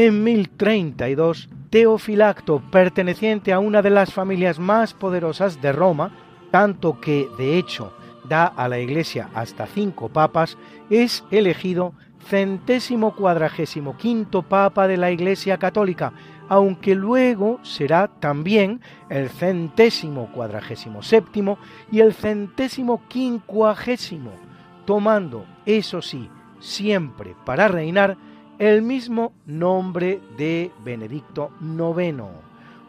En 1032, Teofilacto, perteneciente a una de las familias más poderosas de Roma, tanto que, de hecho, da a la Iglesia hasta cinco papas, es elegido centésimo cuadragésimo quinto papa de la Iglesia Católica, aunque luego será también el centésimo cuadragésimo séptimo y el centésimo quincuagésimo, tomando, eso sí, siempre para reinar el mismo nombre de Benedicto IX,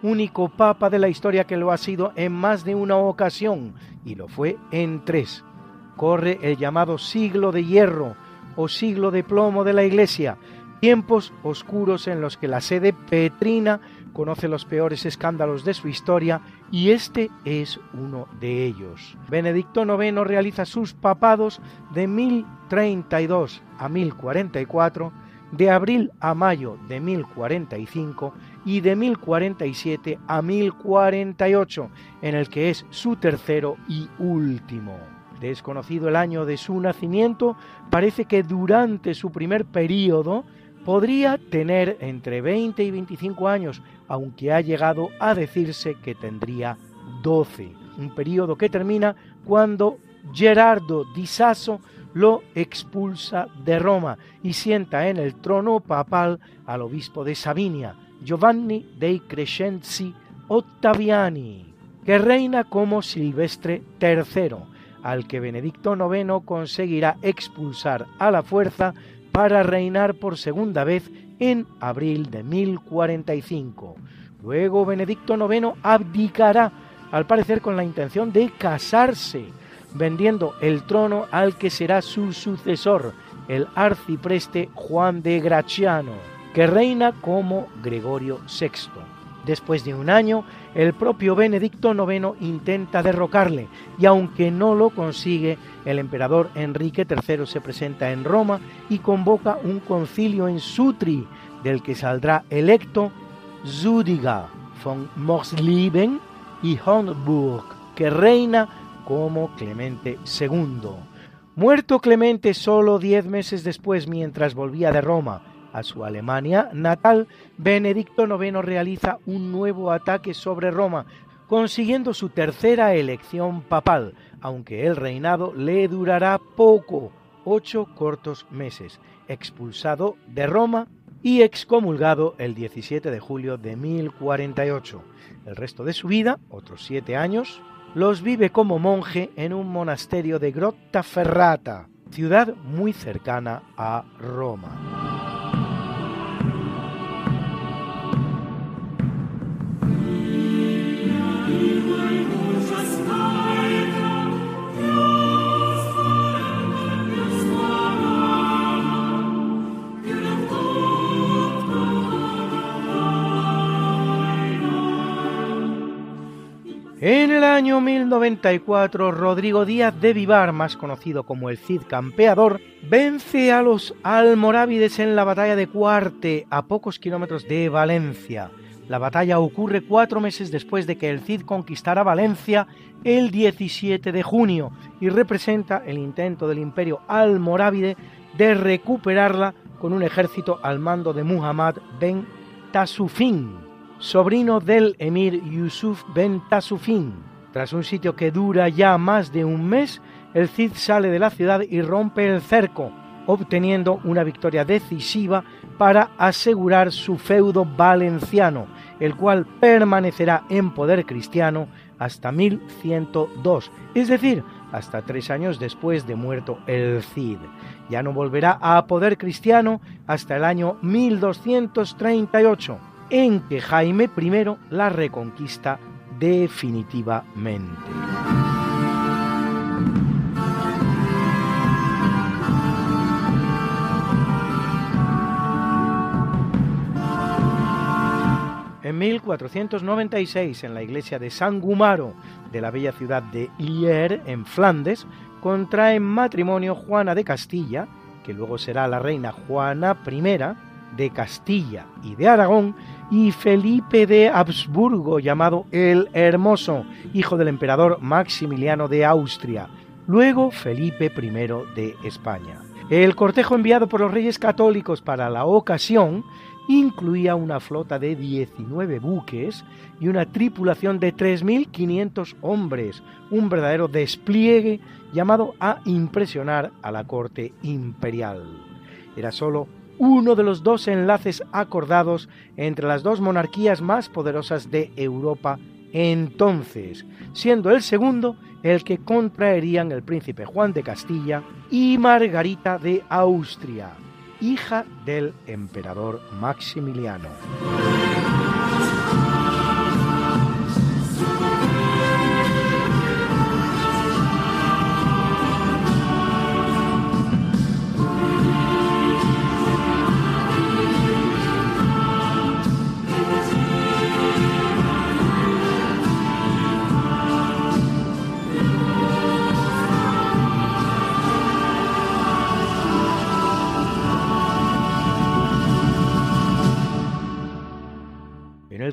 único papa de la historia que lo ha sido en más de una ocasión, y lo fue en tres. Corre el llamado siglo de hierro o siglo de plomo de la Iglesia, tiempos oscuros en los que la sede petrina conoce los peores escándalos de su historia y este es uno de ellos. Benedicto IX realiza sus papados de 1032 a 1044 de abril a mayo de 1045 y de 1047 a 1048, en el que es su tercero y último. Desconocido el año de su nacimiento, parece que durante su primer período podría tener entre 20 y 25 años, aunque ha llegado a decirse que tendría 12, un período que termina cuando Gerardo di Sasso lo expulsa de Roma y sienta en el trono papal al obispo de Sabinia, Giovanni dei Crescenzi Ottaviani, que reina como Silvestre III, al que Benedicto IX conseguirá expulsar a la fuerza para reinar por segunda vez en abril de 1045. Luego Benedicto IX abdicará, al parecer con la intención de casarse, vendiendo el trono al que será su sucesor, el arcipreste Juan de Graciano, que reina como Gregorio VI. Después de un año, el propio Benedicto IX intenta derrocarle y aunque no lo consigue, el emperador Enrique III se presenta en Roma y convoca un concilio en Sutri, del que saldrá electo Zudiga von Morsleben y Hornburg, que reina como Clemente II. Muerto Clemente solo diez meses después, mientras volvía de Roma a su Alemania natal, Benedicto IX realiza un nuevo ataque sobre Roma, consiguiendo su tercera elección papal, aunque el reinado le durará poco, ocho cortos meses, expulsado de Roma y excomulgado el 17 de julio de 1048. El resto de su vida, otros siete años, los vive como monje en un monasterio de Grottaferrata, ciudad muy cercana a Roma. En el año 1094, Rodrigo Díaz de Vivar, más conocido como el Cid Campeador, vence a los almorávides en la batalla de Cuarte, a pocos kilómetros de Valencia. La batalla ocurre cuatro meses después de que el Cid conquistara Valencia el 17 de junio y representa el intento del imperio almorávide de recuperarla con un ejército al mando de Muhammad ben Tasufin sobrino del emir Yusuf ben Tasufin. Tras un sitio que dura ya más de un mes, el Cid sale de la ciudad y rompe el cerco, obteniendo una victoria decisiva para asegurar su feudo valenciano, el cual permanecerá en poder cristiano hasta 1102, es decir, hasta tres años después de muerto el Cid. Ya no volverá a poder cristiano hasta el año 1238 en que Jaime I la reconquista definitivamente. En 1496, en la iglesia de San Gumaro de la bella ciudad de Lier, en Flandes, contraen matrimonio Juana de Castilla, que luego será la reina Juana I, de Castilla y de Aragón, y Felipe de Habsburgo, llamado el Hermoso, hijo del emperador Maximiliano de Austria, luego Felipe I de España. El cortejo enviado por los reyes católicos para la ocasión incluía una flota de 19 buques y una tripulación de 3.500 hombres, un verdadero despliegue llamado a impresionar a la corte imperial. Era solo uno de los dos enlaces acordados entre las dos monarquías más poderosas de Europa entonces, siendo el segundo el que contraerían el príncipe Juan de Castilla y Margarita de Austria, hija del emperador Maximiliano.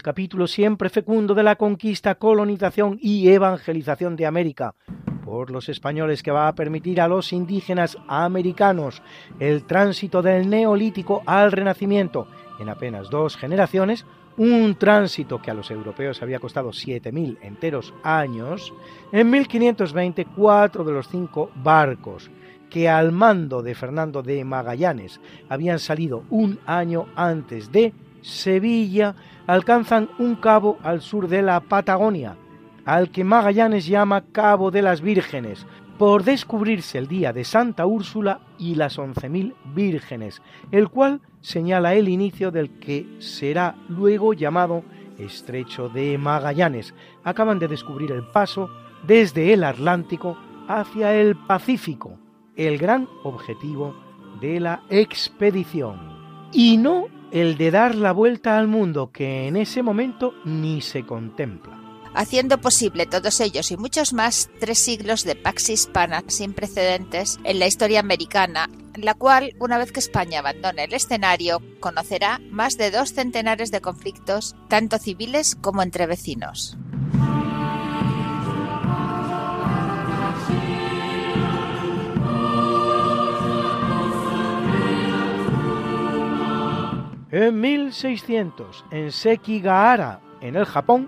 Capítulo siempre fecundo de la conquista, colonización y evangelización de América por los españoles que va a permitir a los indígenas americanos el tránsito del neolítico al renacimiento. En apenas dos generaciones, un tránsito que a los europeos había costado 7.000 enteros años, en 1520 cuatro de los cinco barcos que al mando de Fernando de Magallanes habían salido un año antes de Sevilla, alcanzan un cabo al sur de la Patagonia, al que Magallanes llama Cabo de las Vírgenes, por descubrirse el día de Santa Úrsula y las once mil vírgenes, el cual señala el inicio del que será luego llamado Estrecho de Magallanes. Acaban de descubrir el paso desde el Atlántico hacia el Pacífico, el gran objetivo de la expedición. Y no el de dar la vuelta al mundo que en ese momento ni se contempla. Haciendo posible todos ellos y muchos más tres siglos de pax hispana sin precedentes en la historia americana, la cual, una vez que España abandone el escenario, conocerá más de dos centenares de conflictos, tanto civiles como entre vecinos. En 1600, en Sekigahara, en el Japón,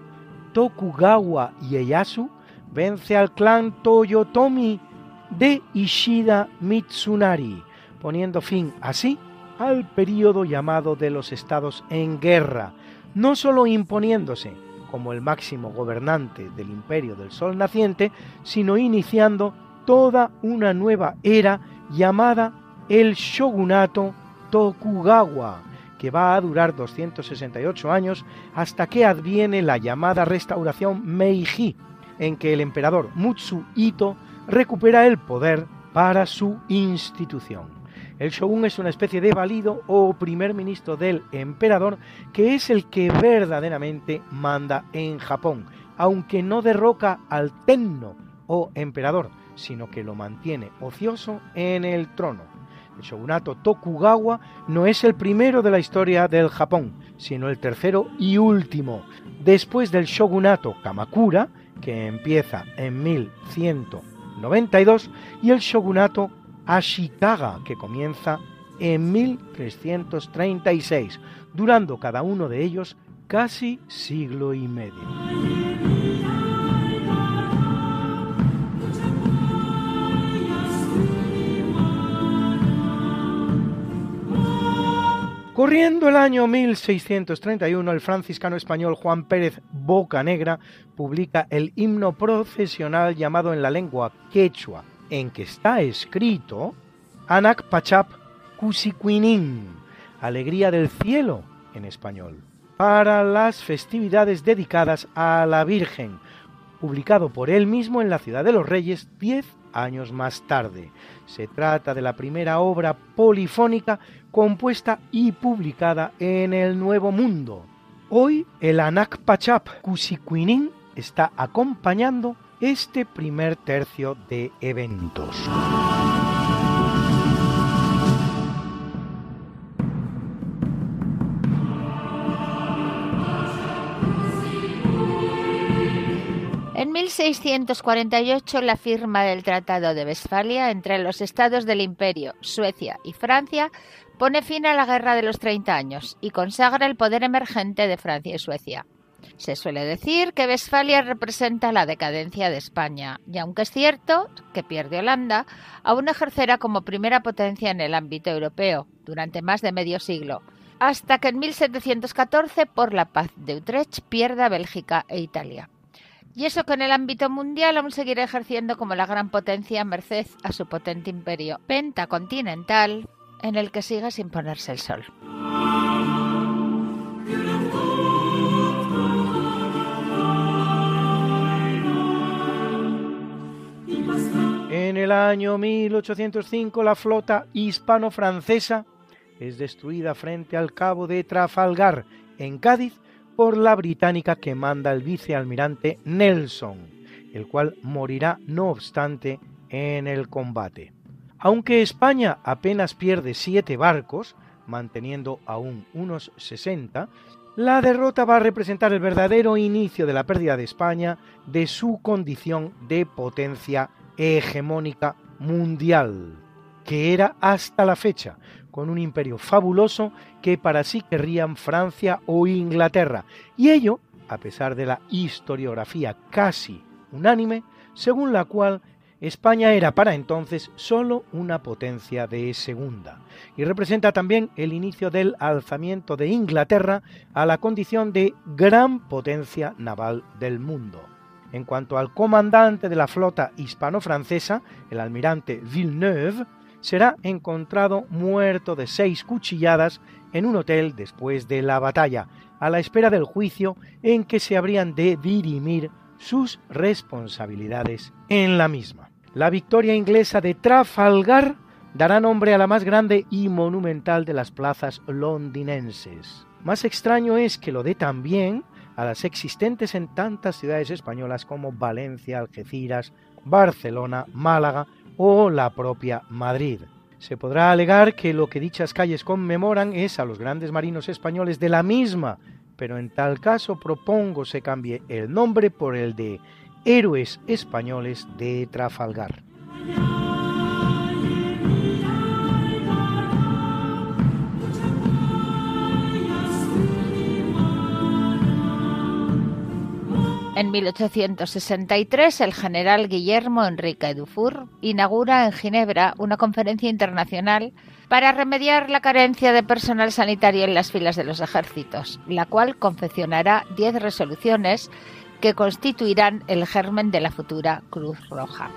Tokugawa Ieyasu vence al clan Toyotomi de Ishida Mitsunari, poniendo fin así al período llamado de los estados en guerra, no solo imponiéndose como el máximo gobernante del imperio del sol naciente, sino iniciando toda una nueva era llamada el shogunato Tokugawa, que va a durar 268 años hasta que adviene la llamada restauración Meiji, en que el emperador Mutsu Ito recupera el poder para su institución. El shogun es una especie de valido o primer ministro del emperador que es el que verdaderamente manda en Japón, aunque no derroca al tenno o emperador, sino que lo mantiene ocioso en el trono. El shogunato Tokugawa no es el primero de la historia del Japón, sino el tercero y último, después del shogunato Kamakura, que empieza en 1192, y el shogunato Ashikaga, que comienza en 1336, durando cada uno de ellos casi siglo y medio. Corriendo el año 1631, el franciscano español Juan Pérez Bocanegra publica el himno procesional llamado en la lengua quechua, en que está escrito Anak Pachap Cusiquinin, Alegría del Cielo en español, para las festividades dedicadas a la Virgen, publicado por él mismo en la Ciudad de los Reyes diez años más tarde. Se trata de la primera obra polifónica compuesta y publicada en el Nuevo Mundo. Hoy el Anak Pachap Kusikwinin está acompañando este primer tercio de eventos. En 1648 la firma del Tratado de Westfalia entre los estados del Imperio, Suecia y Francia pone fin a la Guerra de los Treinta Años y consagra el poder emergente de Francia y Suecia. Se suele decir que Westfalia representa la decadencia de España, y aunque es cierto que pierde Holanda, aún ejercerá como primera potencia en el ámbito europeo durante más de medio siglo, hasta que en 1714, por la paz de Utrecht, pierda Bélgica e Italia. Y eso que en el ámbito mundial aún seguirá ejerciendo como la gran potencia merced a su potente imperio pentacontinental en el que sigue sin ponerse el sol. En el año 1805 la flota hispano-francesa es destruida frente al cabo de Trafalgar en Cádiz por la británica que manda el vicealmirante Nelson, el cual morirá no obstante en el combate. Aunque España apenas pierde siete barcos, manteniendo aún unos 60, la derrota va a representar el verdadero inicio de la pérdida de España de su condición de potencia hegemónica mundial, que era hasta la fecha, con un imperio fabuloso que para sí querrían Francia o Inglaterra, y ello a pesar de la historiografía casi unánime, según la cual España era para entonces solo una potencia de segunda, y representa también el inicio del alzamiento de Inglaterra a la condición de gran potencia naval del mundo. En cuanto al comandante de la flota hispano-francesa, el almirante Villeneuve, será encontrado muerto de seis cuchilladas en un hotel después de la batalla, a la espera del juicio en que se habrían de dirimir sus responsabilidades en la misma. La victoria inglesa de Trafalgar dará nombre a la más grande y monumental de las plazas londinenses. Más extraño es que lo dé también a las existentes en tantas ciudades españolas como Valencia, Algeciras, Barcelona, Málaga o la propia Madrid. Se podrá alegar que lo que dichas calles conmemoran es a los grandes marinos españoles de la misma, pero en tal caso propongo se cambie el nombre por el de Héroes Españoles de Trafalgar. En 1863, el general Guillermo Enrique Dufour inaugura en Ginebra una conferencia internacional para remediar la carencia de personal sanitario en las filas de los ejércitos, la cual confeccionará 10 resoluciones que constituirán el germen de la futura Cruz Roja.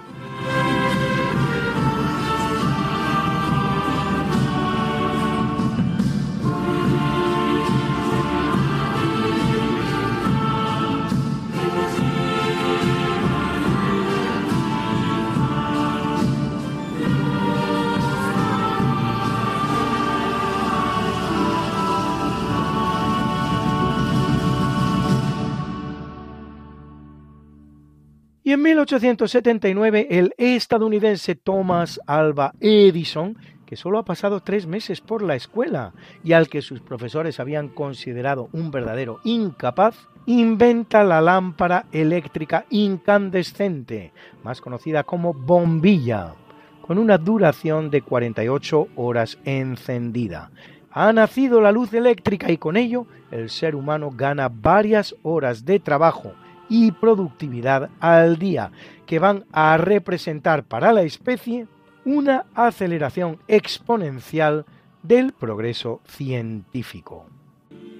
En 1879 el estadounidense Thomas Alva Edison, que solo ha pasado tres meses por la escuela y al que sus profesores habían considerado un verdadero incapaz, inventa la lámpara eléctrica incandescente, más conocida como bombilla, con una duración de 48 horas encendida. Ha nacido la luz eléctrica y con ello el ser humano gana varias horas de trabajo y productividad al día, que van a representar para la especie una aceleración exponencial del progreso científico.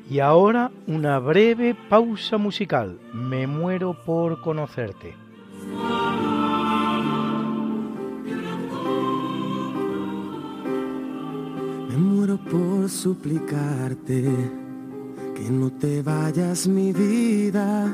Y ahora una breve pausa musical. Me muero por conocerte. Me muero por suplicarte que no te vayas mi vida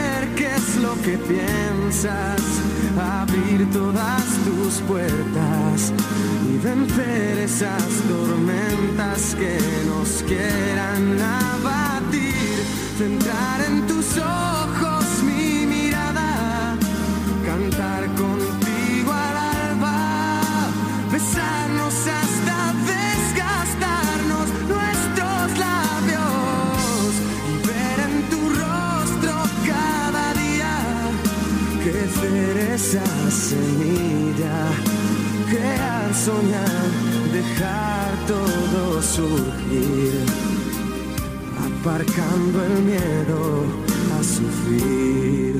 que piensas abrir todas tus puertas y vencer esas tormentas que nos quieran abatir, centrar en tus ojos esa semilla, crear, soñar, dejar todo surgir, aparcando el miedo a sufrir.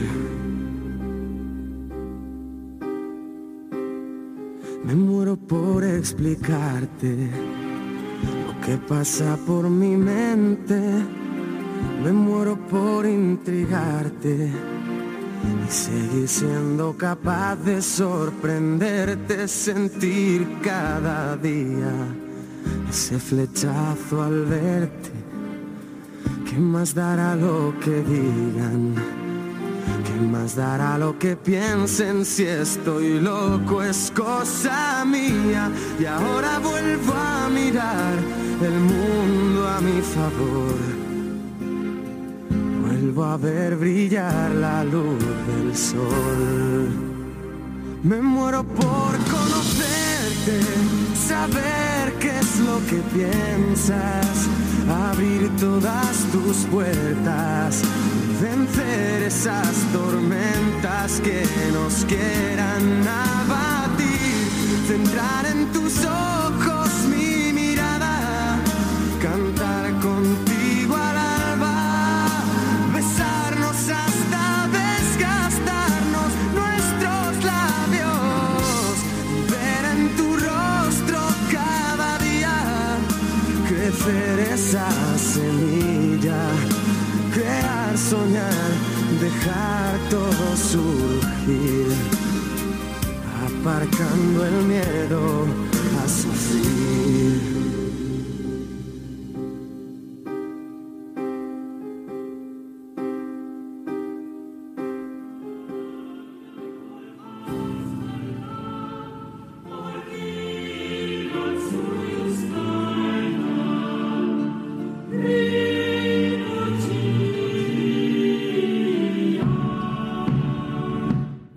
Me muero por explicarte lo que pasa por mi mente, me muero por intrigarte y seguir siendo capaz de sorprenderte, sentir cada día ese flechazo al verte. ¿Qué más dará lo que digan? ¿Qué más dará lo que piensen si estoy loco? Es cosa mía y ahora vuelvo a mirar el mundo a mi favor. Vuelvo a ver brillar la luz del sol. Me muero por conocerte, saber qué es lo que piensas, abrir todas tus puertas, vencer esas tormentas que nos quieran abatir, centrar en tus ojos dejar todo surgir, aparcando el miedo a sufrir.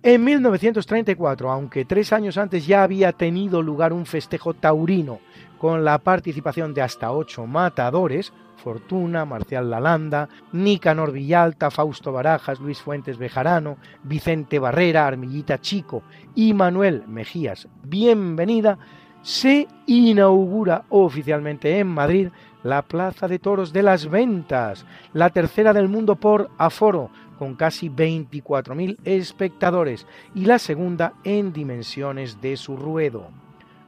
En 1934, aunque tres años antes ya había tenido lugar un festejo taurino con la participación de hasta ocho matadores, Fortuna, Marcial Lalanda, Nicanor Villalta, Fausto Barajas, Luis Fuentes Bejarano, Vicente Barrera, Armillita Chico y Manuel Mejías. Bienvenida, se inaugura oficialmente en Madrid la Plaza de Toros de las Ventas, la tercera del mundo por aforo, con casi 24.000 espectadores y la segunda en dimensiones de su ruedo.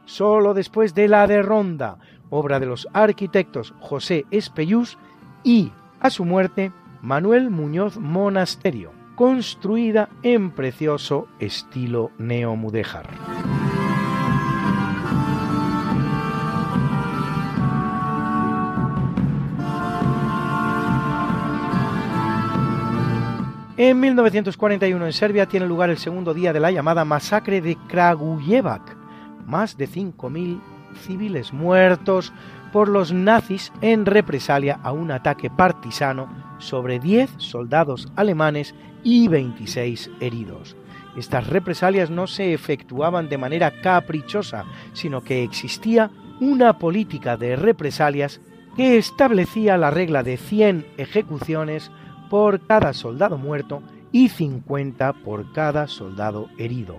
Solo después de la de Ronda, obra de los arquitectos José Espellús y, a su muerte, Manuel Muñoz Monasterio, construida en precioso estilo neomudéjar. En 1941 en Serbia tiene lugar el segundo día de la llamada masacre de Kragujevac. Más de 5.000 civiles muertos por los nazis en represalia a un ataque partisano sobre 10 soldados alemanes y 26 heridos. Estas represalias no se efectuaban de manera caprichosa, sino que existía una política de represalias que establecía la regla de 100 ejecuciones por cada soldado muerto y 50 por cada soldado herido.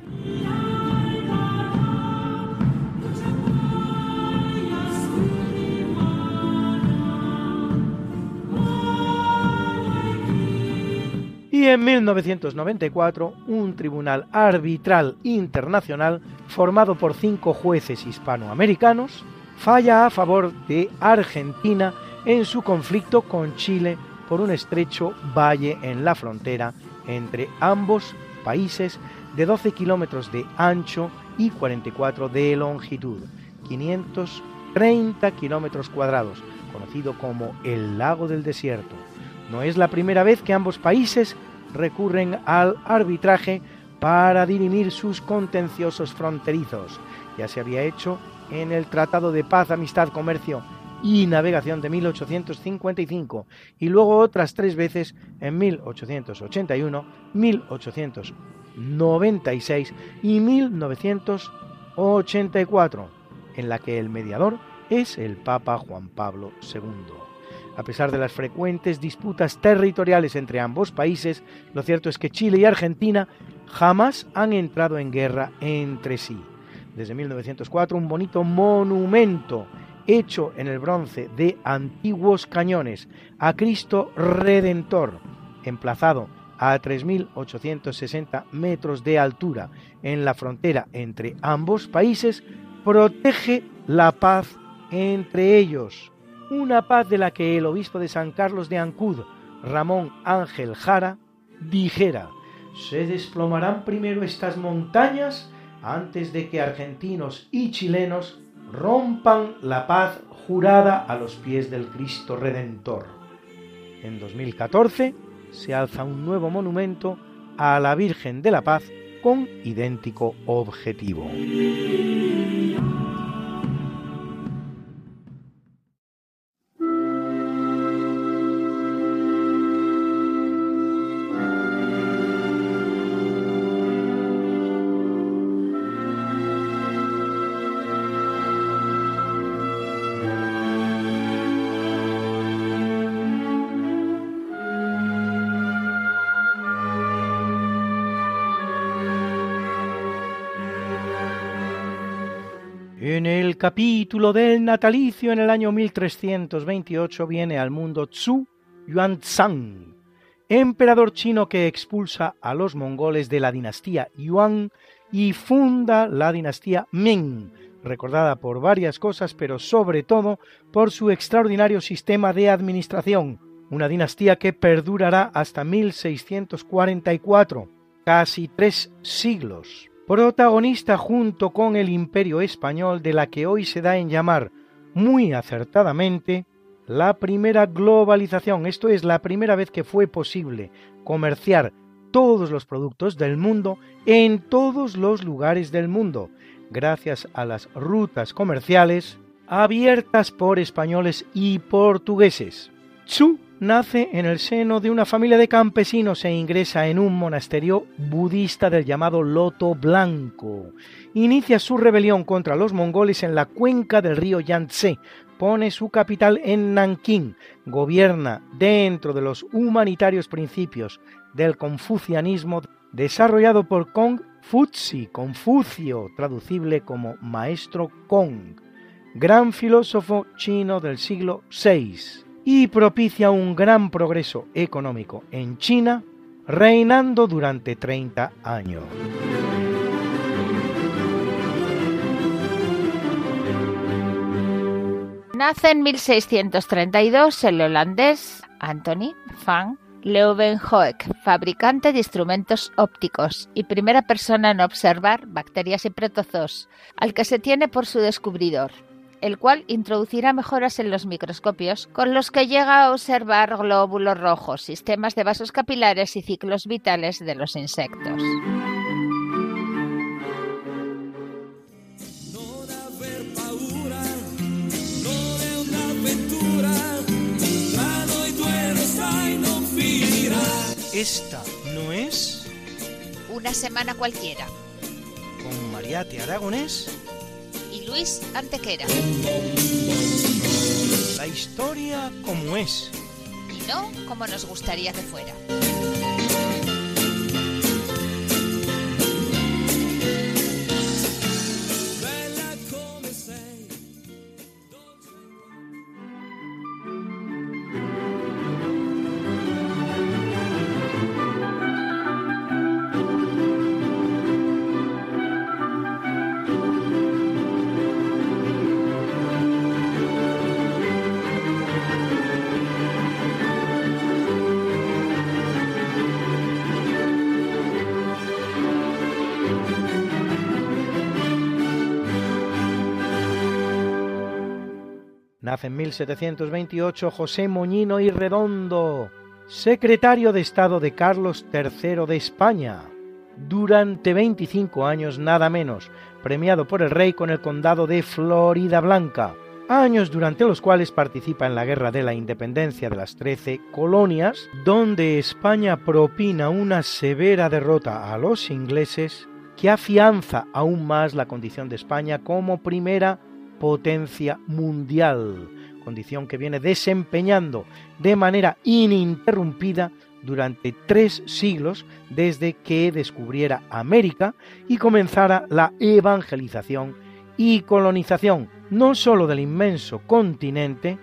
Y en 1994, un tribunal arbitral internacional formado por cinco jueces hispanoamericanos falla a favor de Argentina en su conflicto con Chile por un estrecho valle en la frontera entre ambos países de 12 kilómetros de ancho y 44 de longitud, 530 kilómetros cuadrados, conocido como el lago del desierto. No es la primera vez que ambos países recurren al arbitraje para dirimir sus contenciosos fronterizos. Ya se había hecho en el Tratado de Paz, Amistad, Comercio y Navegación de 1855 y luego otras tres veces en 1881, 1896 y 1984, en la que el mediador es el Papa Juan Pablo II. A pesar de las frecuentes disputas territoriales entre ambos países, lo cierto es que Chile y Argentina jamás han entrado en guerra entre sí. Desde 1904 un bonito monumento hecho en el bronce de antiguos cañones a Cristo Redentor, emplazado a 3.860 metros de altura en la frontera entre ambos países, protege la paz entre ellos. Una paz de la que el obispo de San Carlos de Ancud, Ramón Ángel Jara, dijera, se desplomarán primero estas montañas antes de que argentinos y chilenos rompan la paz jurada a los pies del Cristo Redentor. En 2014 se alza un nuevo monumento a la Virgen de la Paz con idéntico objetivo. Capítulo del natalicio en el año 1328 viene al mundo Zhu Yuanzhang, emperador chino que expulsa a los mongoles de la dinastía Yuan y funda la dinastía Ming, recordada por varias cosas, pero sobre todo por su extraordinario sistema de administración, una dinastía que perdurará hasta 1644, casi tres siglos protagonista junto con el imperio español de la que hoy se da en llamar muy acertadamente la primera globalización, esto es la primera vez que fue posible comerciar todos los productos del mundo en todos los lugares del mundo, gracias a las rutas comerciales abiertas por españoles y portugueses. Chu nace en el seno de una familia de campesinos e ingresa en un monasterio budista del llamado Loto Blanco. Inicia su rebelión contra los mongoles en la cuenca del río Yangtze, pone su capital en Nankín, gobierna dentro de los humanitarios principios del confucianismo desarrollado por Kong Futsi, Confucio, traducible como Maestro Kong, gran filósofo chino del siglo VI y propicia un gran progreso económico en China, reinando durante 30 años. Nace en 1632 el holandés Anthony van Leeuwenhoek, fabricante de instrumentos ópticos y primera persona en observar bacterias y protozoos, al que se tiene por su descubridor el cual introducirá mejoras en los microscopios con los que llega a observar glóbulos rojos, sistemas de vasos capilares y ciclos vitales de los insectos. Esta no es una semana cualquiera. Con Mariate Aragonés Luis Antequera. La historia como es. Y no como nos gustaría que fuera. Nace en 1728 José Moñino y Redondo, secretario de Estado de Carlos III de España. Durante 25 años nada menos, premiado por el rey con el condado de Florida Blanca, años durante los cuales participa en la Guerra de la Independencia de las Trece Colonias, donde España propina una severa derrota a los ingleses que afianza aún más la condición de España como primera potencia mundial, condición que viene desempeñando de manera ininterrumpida durante tres siglos desde que descubriera América y comenzara la evangelización y colonización no sólo del inmenso continente,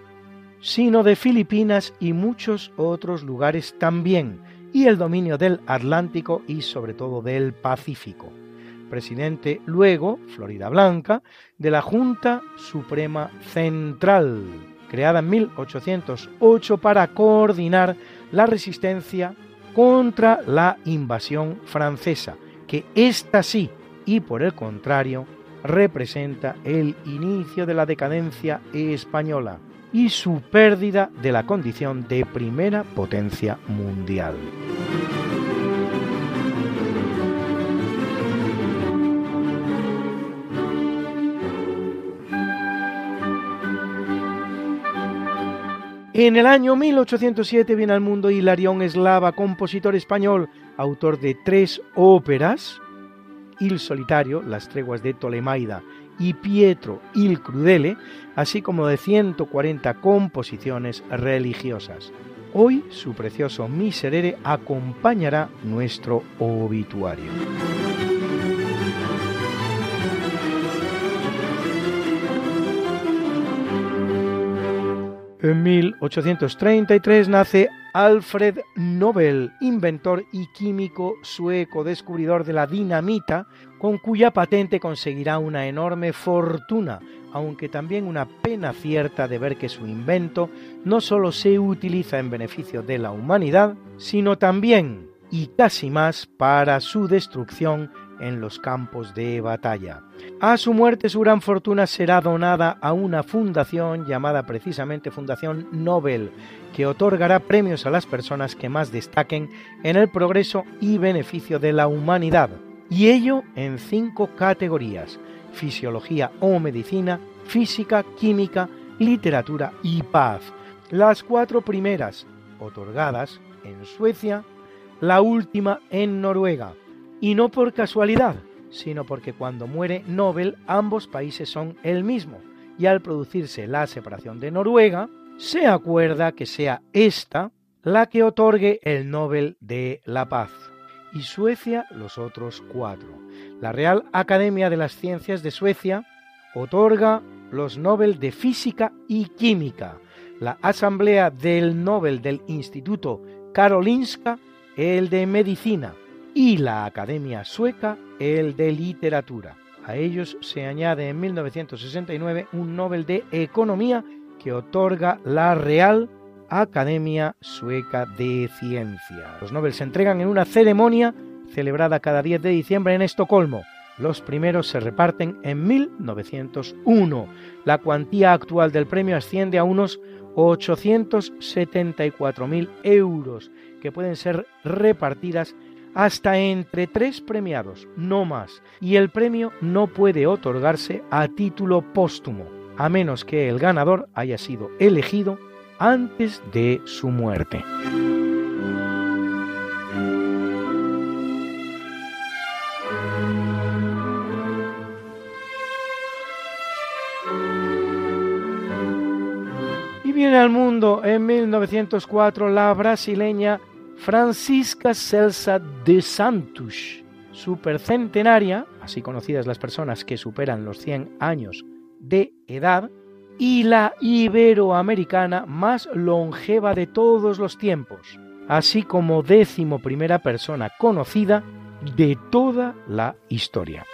sino de Filipinas y muchos otros lugares también, y el dominio del Atlántico y sobre todo del Pacífico presidente luego, Florida Blanca, de la Junta Suprema Central, creada en 1808 para coordinar la resistencia contra la invasión francesa, que esta sí, y por el contrario, representa el inicio de la decadencia española y su pérdida de la condición de primera potencia mundial. En el año 1807 viene al mundo Hilarión Eslava, compositor español, autor de tres óperas, Il Solitario, Las Treguas de Tolemaida, y Pietro il Crudele, así como de 140 composiciones religiosas. Hoy su precioso Miserere acompañará nuestro obituario. En 1833 nace Alfred Nobel, inventor y químico sueco, descubridor de la dinamita, con cuya patente conseguirá una enorme fortuna, aunque también una pena cierta de ver que su invento no solo se utiliza en beneficio de la humanidad, sino también, y casi más, para su destrucción en los campos de batalla. A su muerte su gran fortuna será donada a una fundación llamada precisamente Fundación Nobel, que otorgará premios a las personas que más destaquen en el progreso y beneficio de la humanidad, y ello en cinco categorías, fisiología o medicina, física, química, literatura y paz. Las cuatro primeras otorgadas en Suecia, la última en Noruega y no por casualidad, sino porque cuando muere Nobel ambos países son el mismo, y al producirse la separación de Noruega, se acuerda que sea esta la que otorgue el Nobel de la Paz, y Suecia los otros cuatro. La Real Academia de las Ciencias de Suecia otorga los Nobel de Física y Química, la Asamblea del Nobel del Instituto Karolinska el de Medicina, y la Academia Sueca el de Literatura. A ellos se añade en 1969 un Nobel de Economía que otorga la Real Academia Sueca de Ciencia. Los Nobel se entregan en una ceremonia celebrada cada 10 de diciembre en Estocolmo. Los primeros se reparten en 1901. La cuantía actual del premio asciende a unos 874.000 euros que pueden ser repartidas hasta entre tres premiados, no más, y el premio no puede otorgarse a título póstumo, a menos que el ganador haya sido elegido antes de su muerte. Y viene al mundo en 1904 la brasileña Francisca Celsa de Santos, supercentenaria, así conocidas las personas que superan los 100 años de edad, y la iberoamericana más longeva de todos los tiempos, así como décimo primera persona conocida de toda la historia.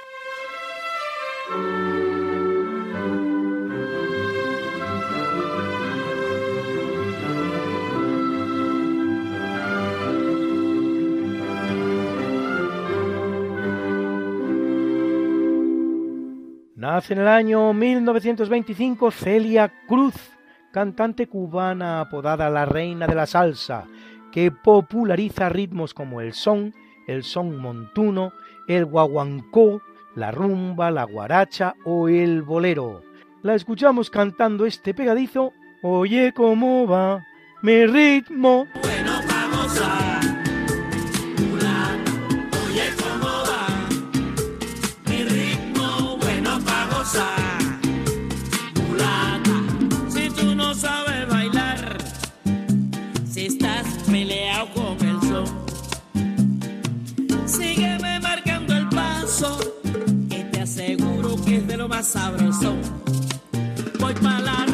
Nace en el año 1925 Celia Cruz, cantante cubana apodada la reina de la salsa, que populariza ritmos como el son, el son montuno, el guaguancó, la rumba, la guaracha o el bolero. La escuchamos cantando este pegadizo, Oye cómo va mi ritmo. Bueno, vamos a... sabroso. Voy para la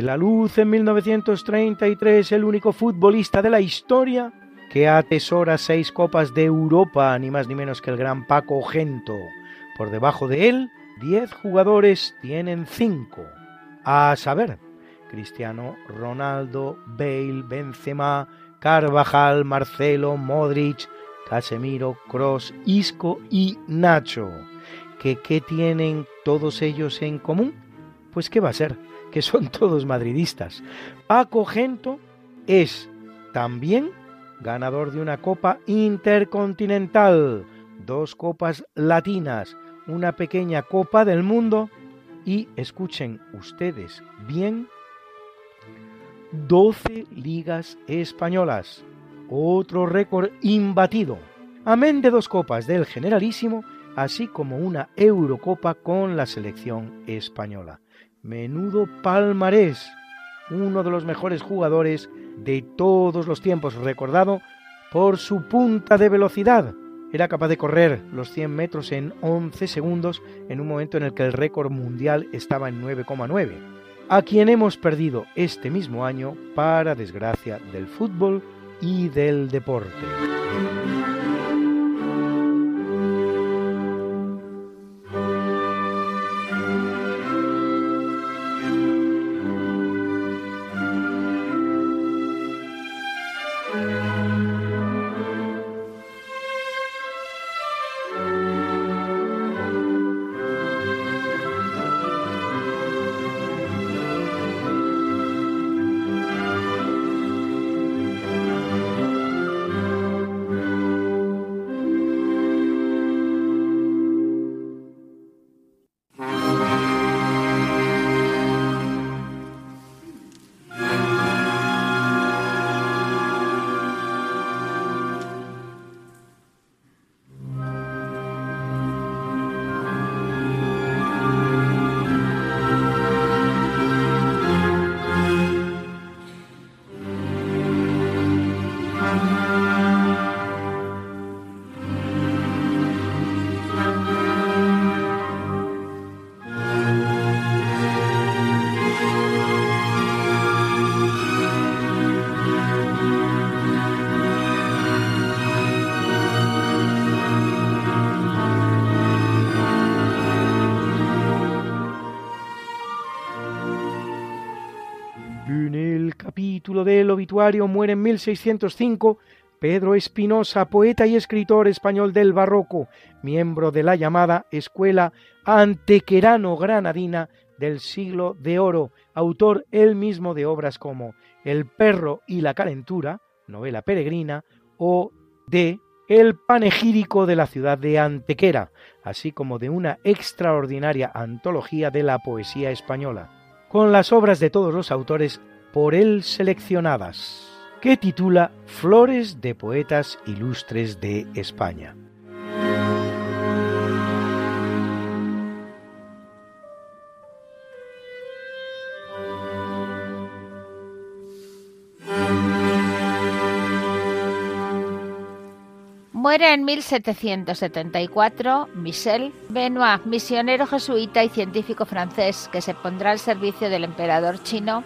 la luz en 1933 el único futbolista de la historia que atesora seis copas de Europa, ni más ni menos que el gran Paco Gento. Por debajo de él, diez jugadores tienen cinco. A saber, Cristiano Ronaldo, Bale, Benzema, Carvajal, Marcelo, Modric, Casemiro, Cross, Isco y Nacho. ¿Que, ¿Qué tienen todos ellos en común? Pues ¿qué va a ser? Que son todos madridistas. Paco Gento es también ganador de una Copa Intercontinental, dos Copas Latinas, una pequeña Copa del Mundo y, escuchen ustedes bien, 12 ligas españolas, otro récord imbatido, amén de dos copas del Generalísimo, así como una Eurocopa con la selección española. Menudo palmarés, uno de los mejores jugadores de todos los tiempos, recordado por su punta de velocidad. Era capaz de correr los 100 metros en 11 segundos en un momento en el que el récord mundial estaba en 9,9, a quien hemos perdido este mismo año para desgracia del fútbol y del deporte. Del obituario muere en 1605 Pedro Espinosa, poeta y escritor español del barroco, miembro de la llamada Escuela Antequerano-Granadina del siglo de oro, autor él mismo de obras como El perro y la calentura, novela peregrina, o de El panegírico de la ciudad de Antequera, así como de una extraordinaria antología de la poesía española, con las obras de todos los autores por él seleccionadas que titula Flores de Poetas Ilustres de España. Muere en 1774 Michel Benoit, misionero jesuita y científico francés que se pondrá al servicio del emperador chino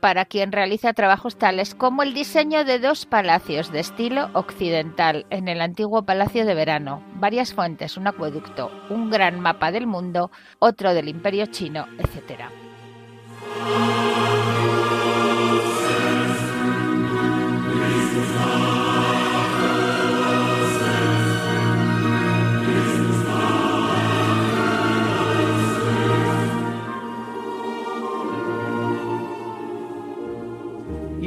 Para quien realiza trabajos tales como el diseño de dos palacios de estilo occidental en el antiguo Palacio de Verano, varias fuentes, un acueducto, un gran mapa del mundo, otro del Imperio chino, etc.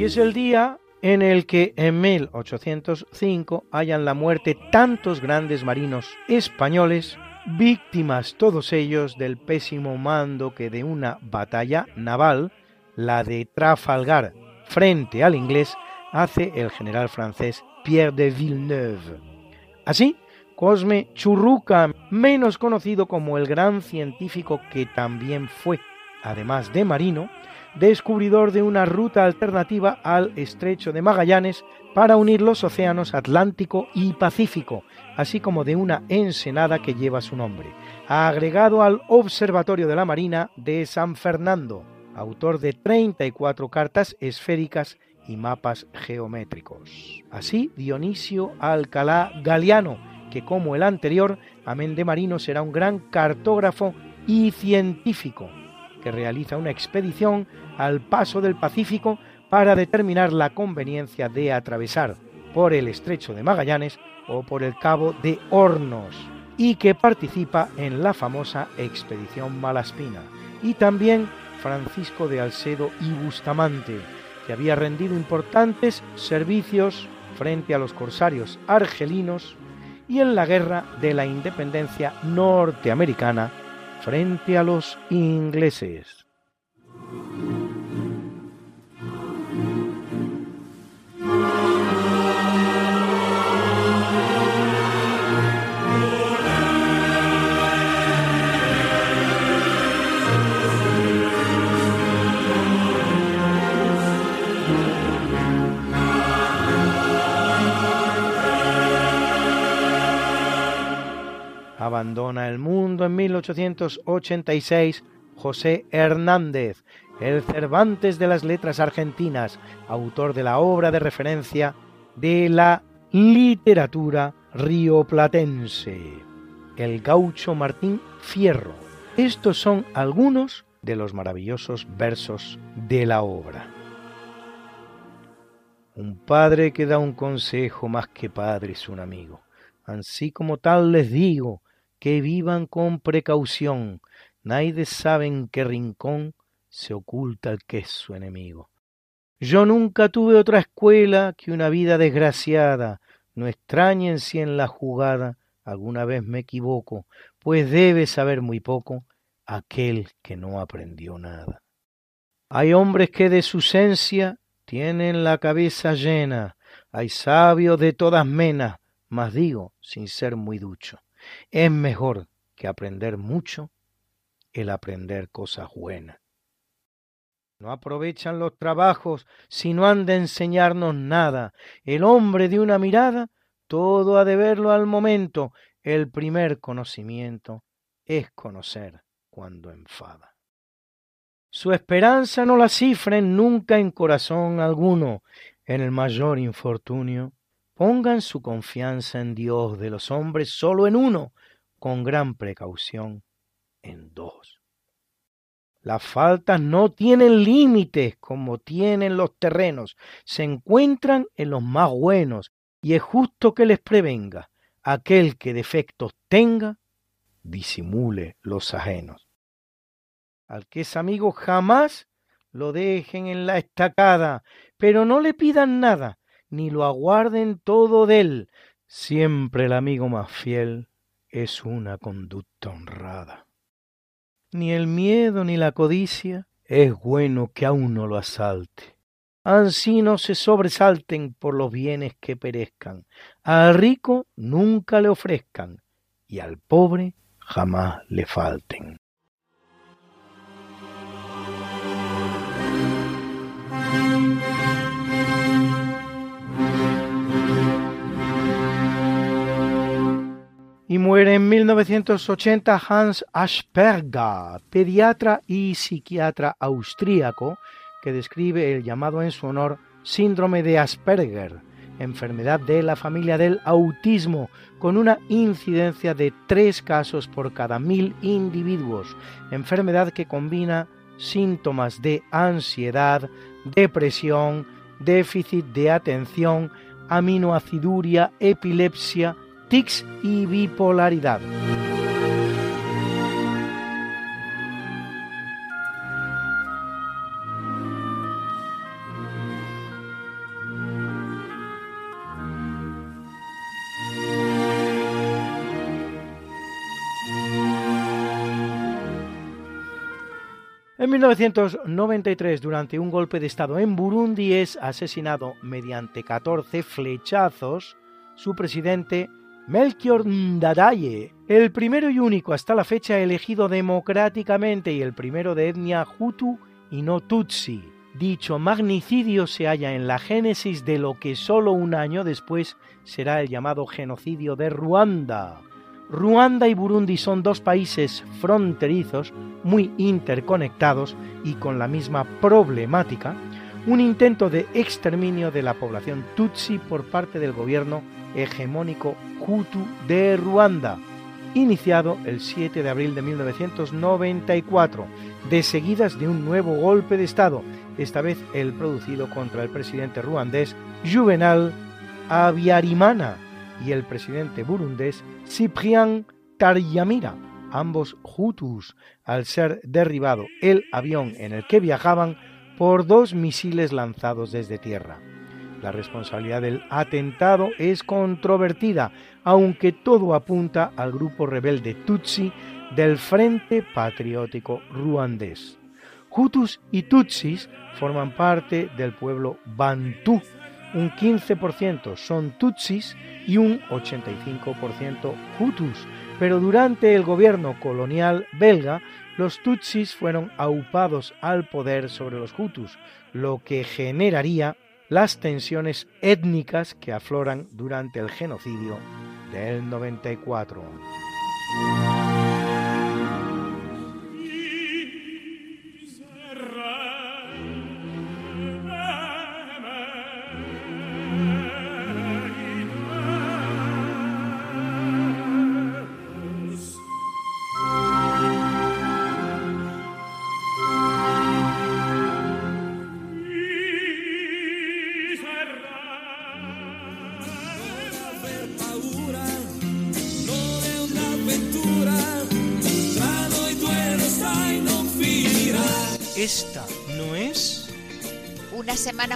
y es el día en el que en 1805 hayan la muerte tantos grandes marinos españoles, víctimas todos ellos del pésimo mando que de una batalla naval, la de Trafalgar, frente al inglés, hace el general francés Pierre de Villeneuve. Así, Cosme Churruca, menos conocido como el gran científico que también fue, además de marino, descubridor de una ruta alternativa al estrecho de Magallanes para unir los océanos Atlántico y Pacífico, así como de una ensenada que lleva su nombre, agregado al Observatorio de la Marina de San Fernando, autor de 34 cartas esféricas y mapas geométricos. Así, Dionisio Alcalá Galiano, que como el anterior, amén de marino, será un gran cartógrafo y científico, que realiza una expedición al paso del Pacífico para determinar la conveniencia de atravesar por el estrecho de Magallanes o por el cabo de Hornos y que participa en la famosa expedición Malaspina. Y también Francisco de Alcedo y Bustamante que había rendido importantes servicios frente a los corsarios argelinos y en la guerra de la independencia norteamericana frente a los ingleses. Abandona el mundo en 1886 José Hernández, el Cervantes de las letras argentinas, autor de la obra de referencia de la literatura rioplatense, el gaucho Martín Fierro. Estos son algunos de los maravillosos versos de la obra. Un padre que da un consejo más que padre es un amigo. Así como tal les digo, que vivan con precaución. Nadie sabe en qué rincón se oculta el que es su enemigo. Yo nunca tuve otra escuela que una vida desgraciada. No extrañen si en la jugada alguna vez me equivoco, pues debe saber muy poco aquel que no aprendió nada. Hay hombres que de su esencia tienen la cabeza llena, hay sabios de todas menas, mas digo sin ser muy ducho. Es mejor que aprender mucho el aprender cosas buenas. No aprovechan los trabajos si no han de enseñarnos nada. El hombre de una mirada, todo ha de verlo al momento. El primer conocimiento es conocer cuando enfada. Su esperanza no la cifren nunca en corazón alguno. En el mayor infortunio Pongan su confianza en Dios de los hombres solo en uno, con gran precaución en dos. Las faltas no tienen límites como tienen los terrenos, se encuentran en los más buenos, y es justo que les prevenga. Aquel que defectos tenga, disimule los ajenos. Al que es amigo jamás lo dejen en la estacada, pero no le pidan nada, ni lo aguarden todo de él. Siempre el amigo más fiel es una conducta honrada. Ni el miedo ni la codicia es bueno que a uno lo asalte. Ansí no se sobresalten por los bienes que perezcan. Al rico nunca le ofrezcan y al pobre jamás le falten. Y muere en 1980 Hans Asperger, pediatra y psiquiatra austríaco, que describe el llamado en su honor síndrome de Asperger, enfermedad de la familia del autismo, con una incidencia de tres casos por cada mil individuos, enfermedad que combina síntomas de ansiedad, depresión, déficit de atención, aminoaciduria, epilepsia, tics y bipolaridad. En 1993, durante un golpe de Estado en Burundi, es asesinado mediante 14 flechazos su presidente Melchior Ndadaye, el primero y único hasta la fecha elegido democráticamente y el primero de etnia Hutu y no Tutsi. Dicho magnicidio se halla en la génesis de lo que solo un año después será el llamado genocidio de Ruanda. Ruanda y Burundi son dos países fronterizos muy interconectados y con la misma problemática, un intento de exterminio de la población Tutsi por parte del gobierno hegemónico Hutu de Ruanda, iniciado el 7 de abril de 1994, de seguidas de un nuevo golpe de Estado, esta vez el producido contra el presidente ruandés Juvenal Abiyarimana y el presidente burundés Cyprien Taryamira, ambos Hutus, al ser derribado el avión en el que viajaban por dos misiles lanzados desde tierra. La responsabilidad del atentado es controvertida, aunque todo apunta al grupo rebelde Tutsi del Frente Patriótico Ruandés. Hutus y Tutsis forman parte del pueblo Bantú. Un 15% son Tutsis y un 85% Hutus, pero durante el gobierno colonial belga los Tutsis fueron aupados al poder sobre los Hutus, lo que generaría las tensiones étnicas que afloran durante el genocidio del 94.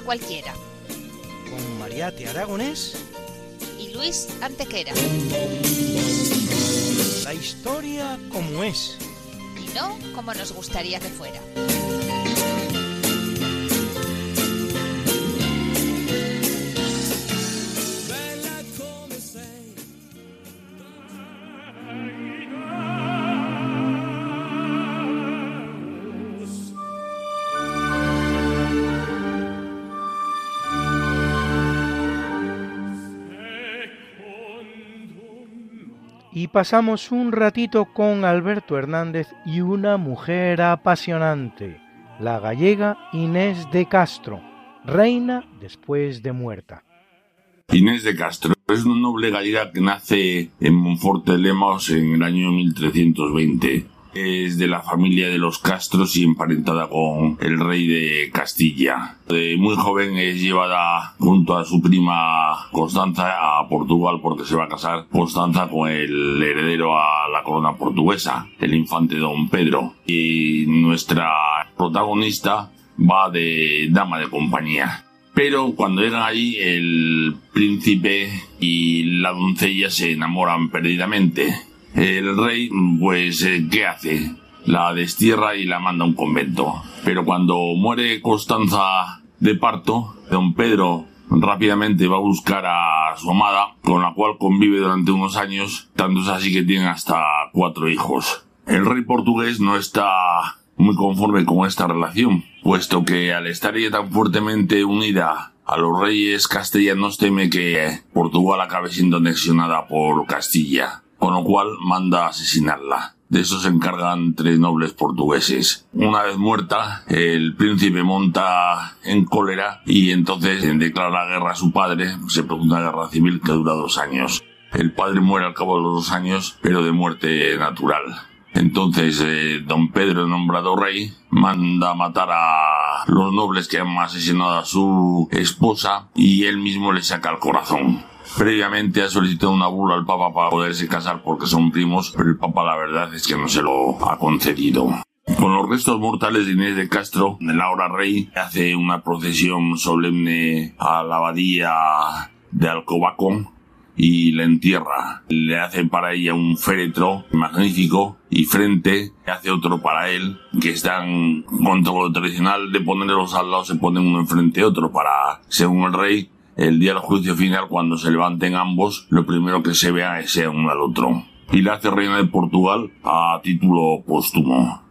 Cualquiera. con Mariate Aragonés Y Luis Antequera. la historia como es. Y no como nos gustaría que fuera. Y pasamos un ratito con Alberto Hernández y una mujer apasionante, la gallega Inés de Castro, reina después de muerta. Inés de Castro es una noble gallega que nace en Monforte Lemos en el año 1320. Es de la familia de los Castros y emparentada con el rey de Castilla. De muy joven es llevada junto a su prima Constanza a Portugal porque se va a casar Constanza con el heredero a la corona portuguesa, el infante don Pedro. Y nuestra protagonista va de dama de compañía. Pero cuando llegan allí, el príncipe y la doncella se enamoran perdidamente. El rey, pues, eh, ¿qué hace? La destierra y la manda a un convento. Pero cuando muere Constanza de parto, don Pedro rápidamente va a buscar a su amada, con la cual convive durante unos años, tanto es así que tienen hasta cuatro hijos. El rey portugués no está muy conforme con esta relación, puesto que al estar ella tan fuertemente unida a los reyes castellanos teme que Portugal acabe siendo anexionada por Castilla, con lo cual manda asesinarla. De eso se encargan tres nobles portugueses. Una vez muerta, el príncipe monta en cólera y entonces declara guerra a su padre. Se produce una guerra civil que dura dos años. El padre muere al cabo de los dos años, pero de muerte natural. Entonces, eh, don Pedro, nombrado rey, manda matar a los nobles que han asesinado a su esposa y él mismo le saca el corazón. Previamente ha solicitado una bula al Papa para poderse casar porque son primos, pero el Papa la verdad es que no se lo ha concedido. Con los restos mortales de Inés de Castro, Laura Rey hace una procesión solemne a la abadía de Alcobacón y la entierra. Le hace para ella un féretro magnífico y frente hace otro para él, que están contra lo tradicional de ponerlos al lado, se ponen uno enfrente otro para, según el rey, el día del juicio final, cuando se levanten ambos, lo primero que se vea es uno al otro. Y la hace reina de Portugal a título póstumo.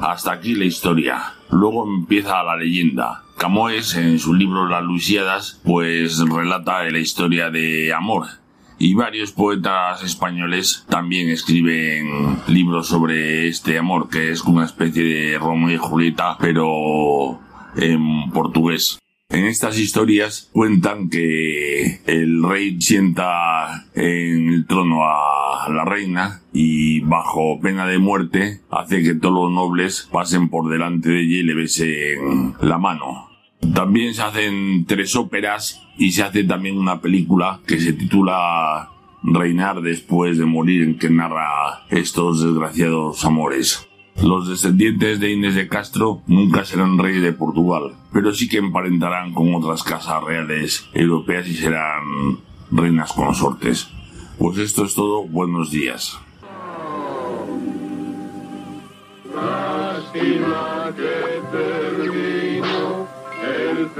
Hasta aquí la historia. Luego empieza la leyenda. Camões, en su libro Las Luisiadas, pues relata la historia de amor y varios poetas españoles también escriben libros sobre este amor, que es una especie de Romeo y Julieta, pero en portugués. En estas historias cuentan que el rey sienta en el trono a la reina y bajo pena de muerte hace que todos los nobles pasen por delante de ella y le besen la mano. También se hacen tres óperas y se hace también una película que se titula Reinar después de morir en que narra estos desgraciados amores. Los descendientes de Inés de Castro nunca serán reyes de Portugal, pero sí que emparentarán con otras casas reales europeas y serán reinas consortes. Pues esto es todo, buenos días.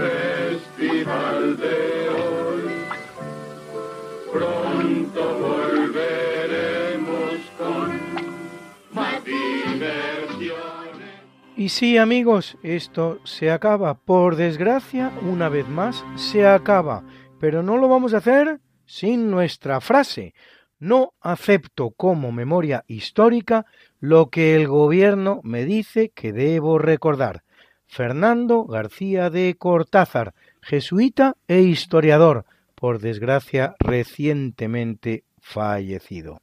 Festival de hoy. Pronto volveremos con más. Y sí, amigos, esto se acaba. Por desgracia, una vez más, se acaba. Pero no lo vamos a hacer sin nuestra frase. No acepto como memoria histórica lo que el gobierno me dice que debo recordar. Fernando García de Cortázar, jesuita e historiador, por desgracia recientemente fallecido.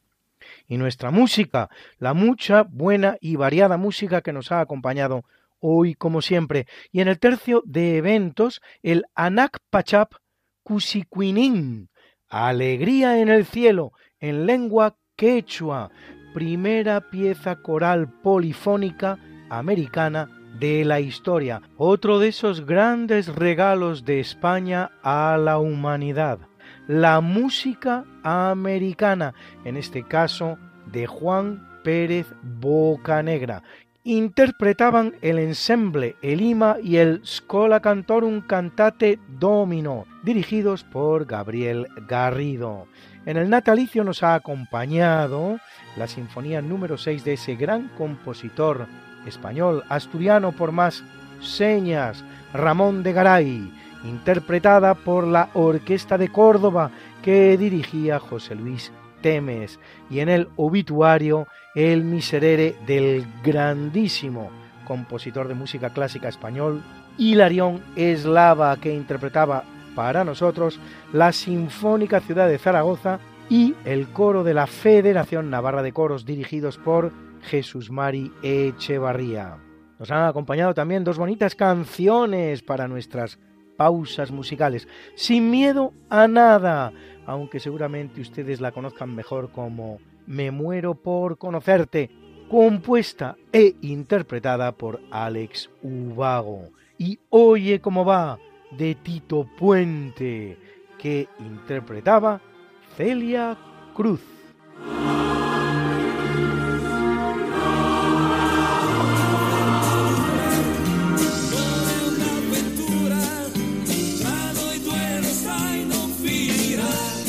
Y nuestra música, la mucha, buena y variada música que nos ha acompañado hoy como siempre. Y en el tercio de eventos, el Anak Pachap Kusikwinin, Alegría en el cielo, en lengua quechua, primera pieza coral polifónica americana de la historia, otro de esos grandes regalos de España a la humanidad, la música americana, en este caso de Juan Pérez Bocanegra. Interpretaban el ensemble Elima y el Scola Cantorum Cantate Domino, dirigidos por Gabriel Garrido. En el natalicio nos ha acompañado la sinfonía número 6 de ese gran compositor español, asturiano por más señas, Ramón de Garay, interpretada por la Orquesta de Córdoba que dirigía José Luis Temes, y en el obituario el miserere del grandísimo compositor de música clásica español, Hilarión Eslava, que interpretaba para nosotros la Sinfónica Ciudad de Zaragoza y el coro de la Federación Navarra de Coros, dirigidos por Jesús Mari Echevarría. Nos han acompañado también dos bonitas canciones para nuestras pausas musicales. Sin miedo a nada, aunque seguramente ustedes la conozcan mejor como Me muero por conocerte, compuesta e interpretada por Alex Ubago. Y Oye cómo va, de Tito Puente, que interpretaba Celia Cruz.